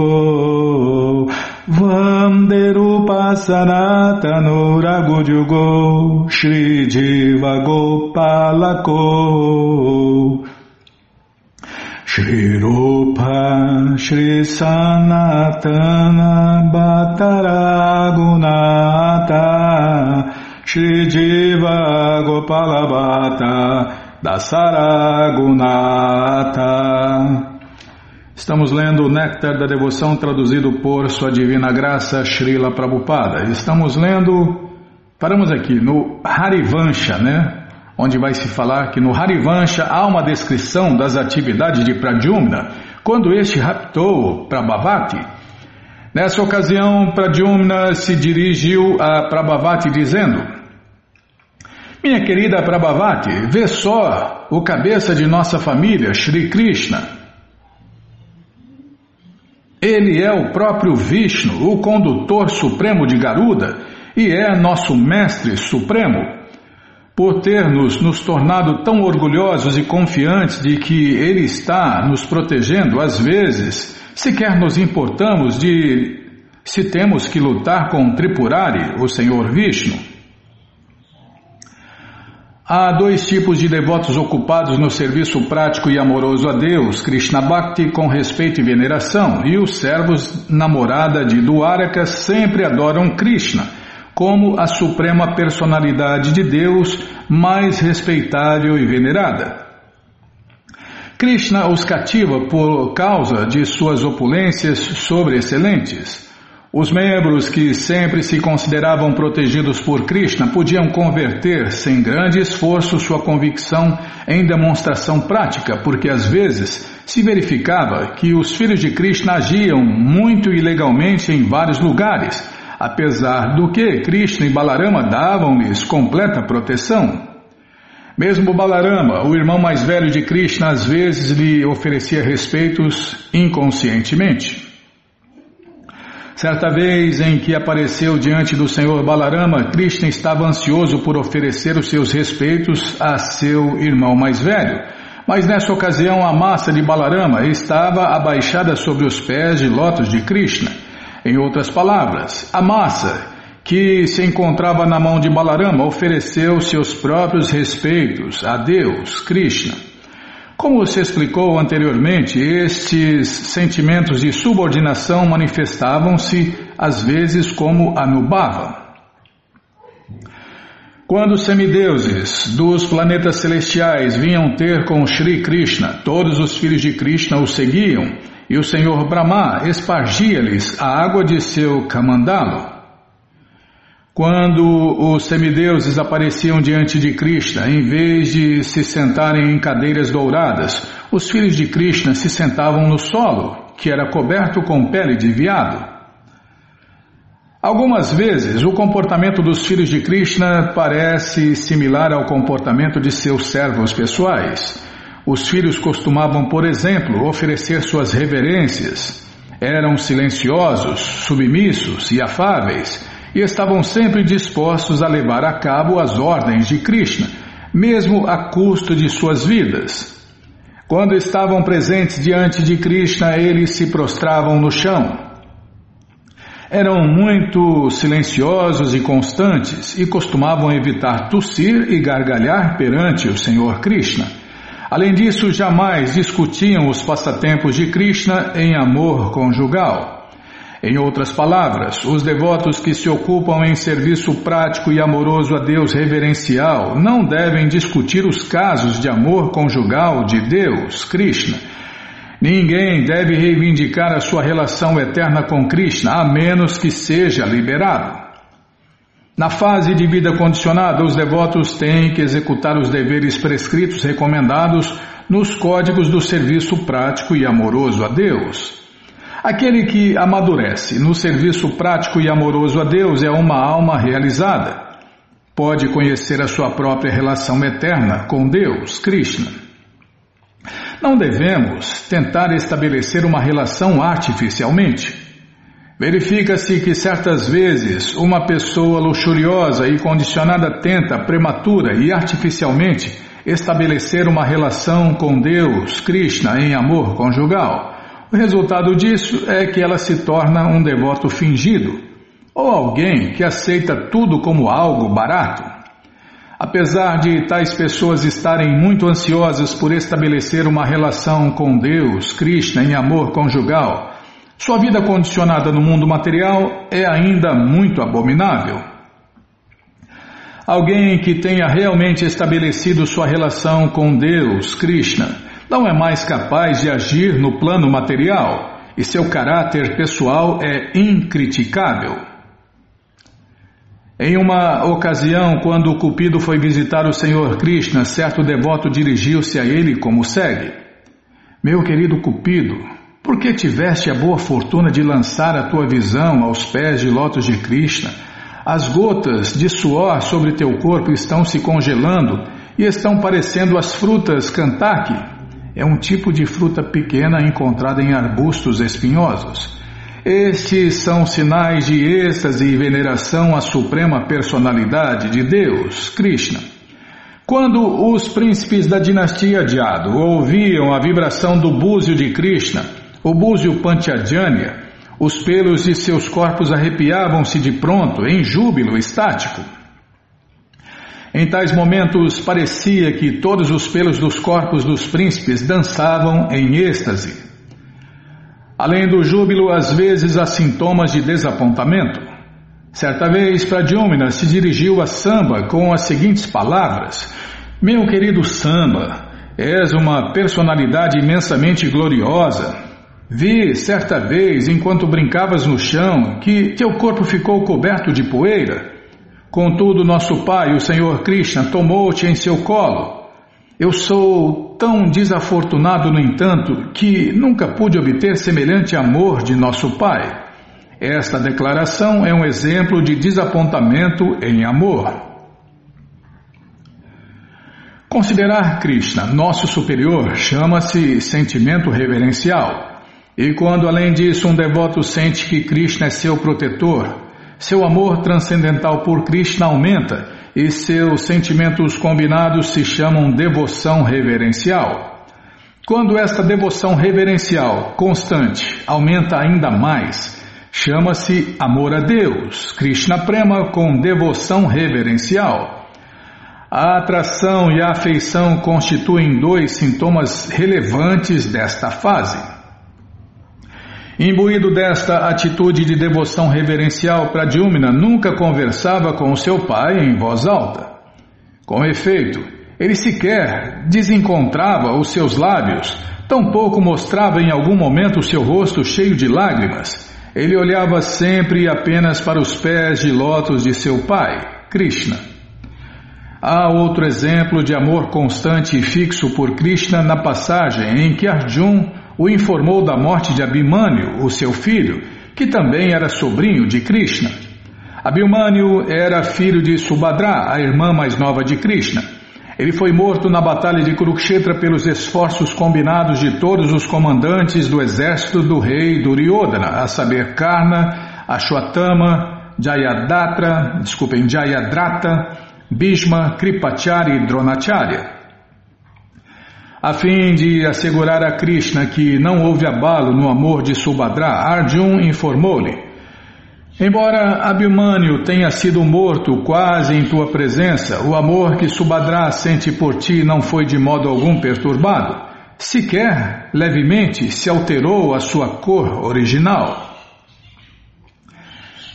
Vanderupa Sanatano Ragujugo Shri Jiva Gopalako Shri Rupa Shri Sanatana Bhattaragunata Shri Jiva Gopalabhata Dasaragunata. Estamos lendo o Néctar da Devoção traduzido por Sua Divina Graça Srila Prabhupada. Estamos lendo, paramos aqui no Harivansha, né? Onde vai se falar que no Harivansha há uma descrição das atividades de Pradyumna quando este raptou Prabhavati. Nessa ocasião, Pradyumna se dirigiu a Prabhavati dizendo: Minha querida Prabhavati, vê só o cabeça de nossa família, Shri Krishna. Ele é o próprio Vishnu, o condutor supremo de Garuda, e é nosso mestre supremo. Por ter nos, nos tornado tão orgulhosos e confiantes de que Ele está nos protegendo, às vezes, sequer nos importamos de se temos que lutar com Tripurari, o Senhor Vishnu. Há dois tipos de devotos ocupados no serviço prático e amoroso a Deus, Krishna Bhakti com respeito e veneração, e os servos namorada de Dwaraka sempre adoram Krishna como a suprema personalidade de Deus, mais respeitável e venerada. Krishna os cativa por causa de suas opulências sobreexcelentes. Os membros que sempre se consideravam protegidos por Krishna podiam converter sem grande esforço sua convicção em demonstração prática, porque às vezes se verificava que os filhos de Krishna agiam muito ilegalmente em vários lugares, apesar do que Krishna e Balarama davam-lhes completa proteção. Mesmo Balarama, o irmão mais velho de Krishna, às vezes lhe oferecia respeitos inconscientemente. Certa vez em que apareceu diante do Senhor Balarama, Krishna estava ansioso por oferecer os seus respeitos a seu irmão mais velho. Mas nessa ocasião a massa de Balarama estava abaixada sobre os pés de lótus de Krishna. Em outras palavras, a massa que se encontrava na mão de Balarama ofereceu seus próprios respeitos a Deus, Krishna. Como se explicou anteriormente, estes sentimentos de subordinação manifestavam-se às vezes como anubhava. Quando os semideuses dos planetas celestiais vinham ter com Sri Krishna, todos os filhos de Krishna o seguiam e o Senhor Brahma espargia-lhes a água de seu camandalo. Quando os semideuses apareciam diante de Krishna, em vez de se sentarem em cadeiras douradas, os filhos de Krishna se sentavam no solo, que era coberto com pele de veado. Algumas vezes, o comportamento dos filhos de Krishna parece similar ao comportamento de seus servos pessoais. Os filhos costumavam, por exemplo, oferecer suas reverências. Eram silenciosos, submissos e afáveis e estavam sempre dispostos a levar a cabo as ordens de Krishna, mesmo a custo de suas vidas. Quando estavam presentes diante de Krishna, eles se prostravam no chão. Eram muito silenciosos e constantes e costumavam evitar tossir e gargalhar perante o Senhor Krishna. Além disso, jamais discutiam os passatempos de Krishna em amor conjugal. Em outras palavras, os devotos que se ocupam em serviço prático e amoroso a Deus reverencial não devem discutir os casos de amor conjugal de Deus, Krishna. Ninguém deve reivindicar a sua relação eterna com Krishna, a menos que seja liberado. Na fase de vida condicionada, os devotos têm que executar os deveres prescritos recomendados nos códigos do serviço prático e amoroso a Deus. Aquele que amadurece no serviço prático e amoroso a Deus é uma alma realizada. Pode conhecer a sua própria relação eterna com Deus, Krishna. Não devemos tentar estabelecer uma relação artificialmente. Verifica-se que certas vezes uma pessoa luxuriosa e condicionada tenta prematura e artificialmente estabelecer uma relação com Deus, Krishna, em amor conjugal. O resultado disso é que ela se torna um devoto fingido, ou alguém que aceita tudo como algo barato. Apesar de tais pessoas estarem muito ansiosas por estabelecer uma relação com Deus, Krishna, em amor conjugal, sua vida condicionada no mundo material é ainda muito abominável. Alguém que tenha realmente estabelecido sua relação com Deus, Krishna, não é mais capaz de agir no plano material e seu caráter pessoal é incriticável. Em uma ocasião, quando o Cupido foi visitar o Senhor Krishna, certo devoto dirigiu-se a ele como segue: Meu querido Cupido, por que tiveste a boa fortuna de lançar a tua visão aos pés de lótus de Krishna? As gotas de suor sobre teu corpo estão se congelando e estão parecendo as frutas kantaki. É um tipo de fruta pequena encontrada em arbustos espinhosos. Estes são sinais de êxtase e veneração à suprema personalidade de Deus, Krishna. Quando os príncipes da dinastia Jado ouviam a vibração do búzio de Krishna, o búzio Panchajanya, os pelos de seus corpos arrepiavam-se de pronto, em júbilo estático. Em tais momentos parecia que todos os pelos dos corpos dos príncipes dançavam em êxtase. Além do júbilo, às vezes há sintomas de desapontamento. Certa vez, Pradyumna se dirigiu a Samba com as seguintes palavras: Meu querido Samba, és uma personalidade imensamente gloriosa. Vi certa vez, enquanto brincavas no chão, que teu corpo ficou coberto de poeira. Contudo, nosso pai, o Senhor Krishna, tomou-te em seu colo. Eu sou tão desafortunado, no entanto, que nunca pude obter semelhante amor de nosso pai. Esta declaração é um exemplo de desapontamento em amor. Considerar Krishna nosso superior chama-se sentimento reverencial. E quando, além disso, um devoto sente que Krishna é seu protetor, seu amor transcendental por Krishna aumenta e seus sentimentos combinados se chamam devoção reverencial. Quando esta devoção reverencial constante aumenta ainda mais, chama-se amor a Deus, Krishna Prema com devoção reverencial. A atração e a afeição constituem dois sintomas relevantes desta fase. Imbuído desta atitude de devoção reverencial, Pradyumna nunca conversava com seu pai em voz alta. Com efeito, ele sequer desencontrava os seus lábios, tampouco mostrava em algum momento o seu rosto cheio de lágrimas. Ele olhava sempre e apenas para os pés de lótus de seu pai, Krishna. Há outro exemplo de amor constante e fixo por Krishna na passagem em que Arjun o informou da morte de Abhimanyu, o seu filho, que também era sobrinho de Krishna. Abhimanyu era filho de Subhadra, a irmã mais nova de Krishna. Ele foi morto na batalha de Kurukshetra pelos esforços combinados de todos os comandantes do exército do rei Duryodhana, a saber Karna, Ashwatthama, Jayadatra, desculpem, Jayadrata, Bhishma, Kripacharya e Dronacharya. A fim de assegurar a Krishna que não houve abalo no amor de Subhadra, Arjun informou-lhe: Embora Abhimanyu tenha sido morto quase em tua presença, o amor que Subhadra sente por ti não foi de modo algum perturbado. Sequer levemente se alterou a sua cor original.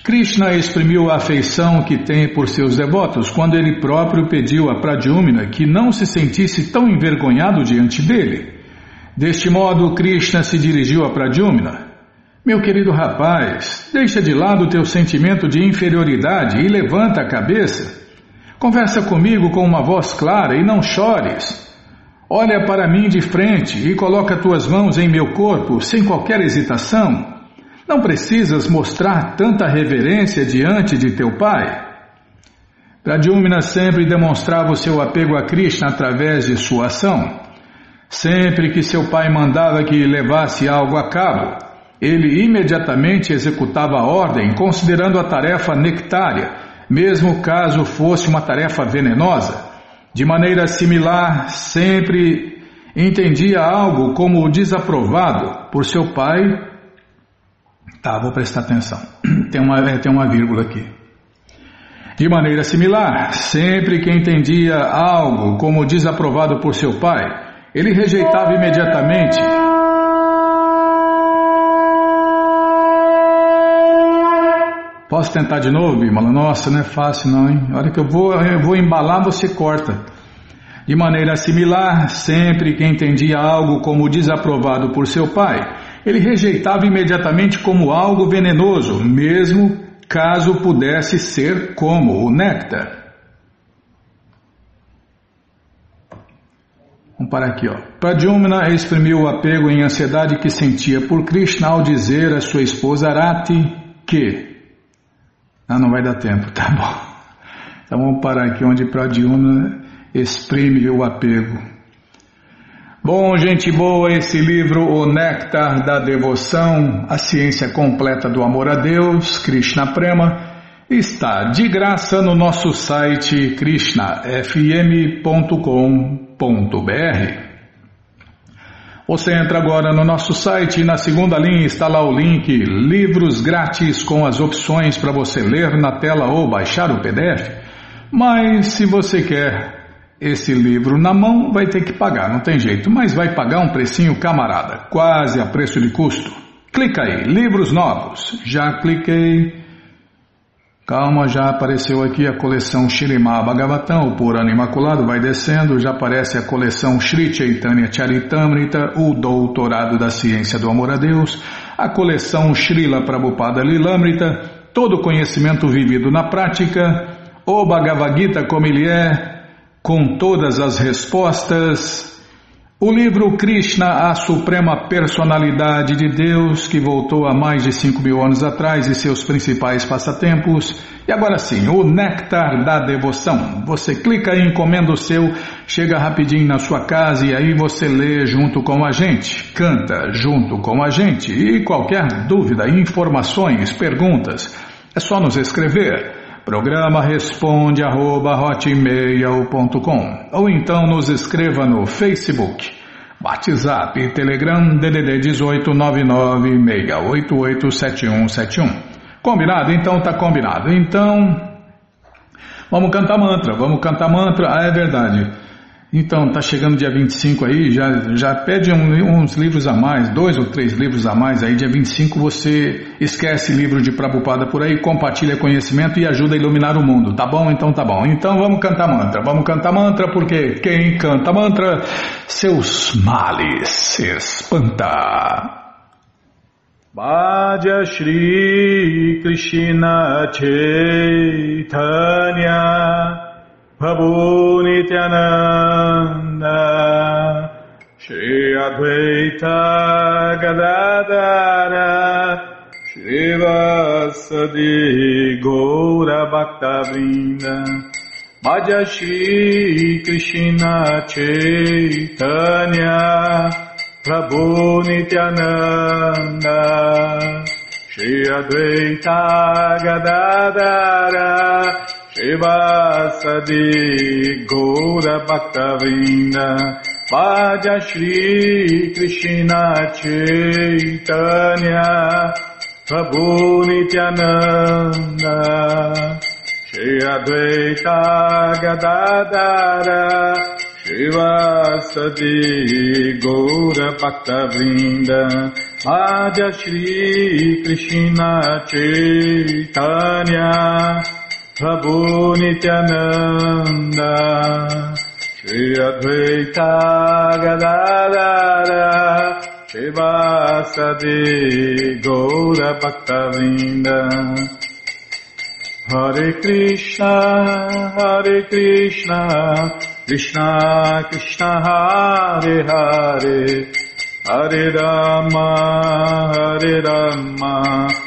Krishna exprimiu a afeição que tem por seus devotos quando ele próprio pediu a Pradyumna que não se sentisse tão envergonhado diante dele. Deste modo, Krishna se dirigiu a Pradyumna. Meu querido rapaz, deixa de lado teu sentimento de inferioridade e levanta a cabeça. Conversa comigo com uma voz clara e não chores. Olha para mim de frente e coloca tuas mãos em meu corpo sem qualquer hesitação. Não precisas mostrar tanta reverência diante de teu pai. Pradyumna sempre demonstrava o seu apego a Krishna através de sua ação. Sempre que seu pai mandava que levasse algo a cabo, ele imediatamente executava a ordem, considerando a tarefa nectária, mesmo caso fosse uma tarefa venenosa. De maneira similar, sempre entendia algo como desaprovado por seu pai Tá, vou prestar atenção. Tem uma, é, tem uma vírgula aqui. De maneira similar, sempre que entendia algo como desaprovado por seu pai, ele rejeitava imediatamente. Posso tentar de novo, Bimala? Nossa, não é fácil não, hein? A hora que eu vou, eu vou embalar, você corta. De maneira similar, sempre que entendia algo como desaprovado por seu pai, ele rejeitava imediatamente como algo venenoso, mesmo caso pudesse ser como o néctar. Vamos parar aqui, ó. Pradyumna exprimiu o apego e ansiedade que sentia por Krishna ao dizer à sua esposa Arati que. Ah, não vai dar tempo, tá bom. Então vamos parar aqui onde Pradyumna exprime o apego. Bom, gente boa, esse livro, O Néctar da Devoção, a ciência completa do amor a Deus, Krishna Prema, está de graça no nosso site krishnafm.com www.livros.br. Você entra agora no nosso site e na segunda linha está lá o link Livros Grátis com as opções para você ler na tela ou baixar o PDF. Mas se você quer esse livro na mão, vai ter que pagar, não tem jeito, mas vai pagar um precinho camarada, quase a preço de custo. Clica aí, livros novos. Já cliquei. Calma, já apareceu aqui a coleção Shirimá Bhagavatam, o Purana Imaculado, vai descendo, já aparece a coleção Sri Chaitanya Charitamrita, o Doutorado da Ciência do Amor a Deus, a coleção Srila Prabhupada Lilamrita, todo conhecimento vivido na prática, o Bhagavad Gita como ele é, com todas as respostas, o livro Krishna, a Suprema Personalidade de Deus, que voltou há mais de 5 mil anos atrás e seus principais passatempos. E agora sim, o Néctar da Devoção. Você clica e encomenda o seu, chega rapidinho na sua casa e aí você lê junto com a gente, canta junto com a gente. E qualquer dúvida, informações, perguntas, é só nos escrever. Programa responde arroba hotmail.com ou então nos escreva no Facebook, WhatsApp, Telegram DDD 18996887171. Combinado? Então tá combinado. Então vamos cantar mantra, vamos cantar mantra. Ah, é verdade. Então, tá chegando dia 25 aí, já, já pede um, uns livros a mais, dois ou três livros a mais aí, dia 25 você esquece livro de Prabhupada por aí, compartilha conhecimento e ajuda a iluminar o mundo, tá bom? Então tá bom. Então vamos cantar mantra, vamos cantar mantra porque quem canta mantra, seus males espanta. Bhaja Shri Krishna Chaitanya Prabhu Nityananda Shri Advaita Gadadara Shri Vasadi Gaura Bhaktavrinda Bhaja Shri Krishna Chaitanya Prabhu Nityananda Shri Advaita Gadadara Shivasadi Gaura Bhaktavinda Bhaja Shri Krishna Chaitanya Prabhu Nityananda Shri Advaita Gadadara Shivasadi Gaura Bhaktavinda Bhaja Shri Krishna Chaitanya Prabhu Nityananda. Shri Advaita Gadadara Shivasadi Gaura Bhaktavinda Hare Krishna Hare Krishna. Krishna Krishna Hare Hare. Hare Rama Hare Rama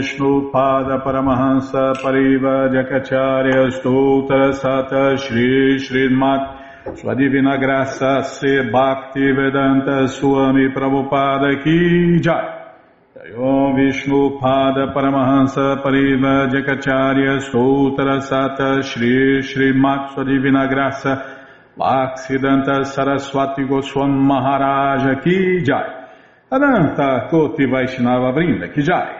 Om Vishnu Pada Paramahansa Pariva Stoutra Sata Shri Srimat Sua Graça Se Bhakti Vedanta Swami Prabhupada Ki Jai. Om Vishnu Pada Paramahansa Pariva Jakacharya Stoutra Sata Shri Srimat Sua Divina Graça Bhaksidanta Saraswati Goswam Maharaja Ki Jai. Ananta Koti Vaishnava Brinda Ki Jai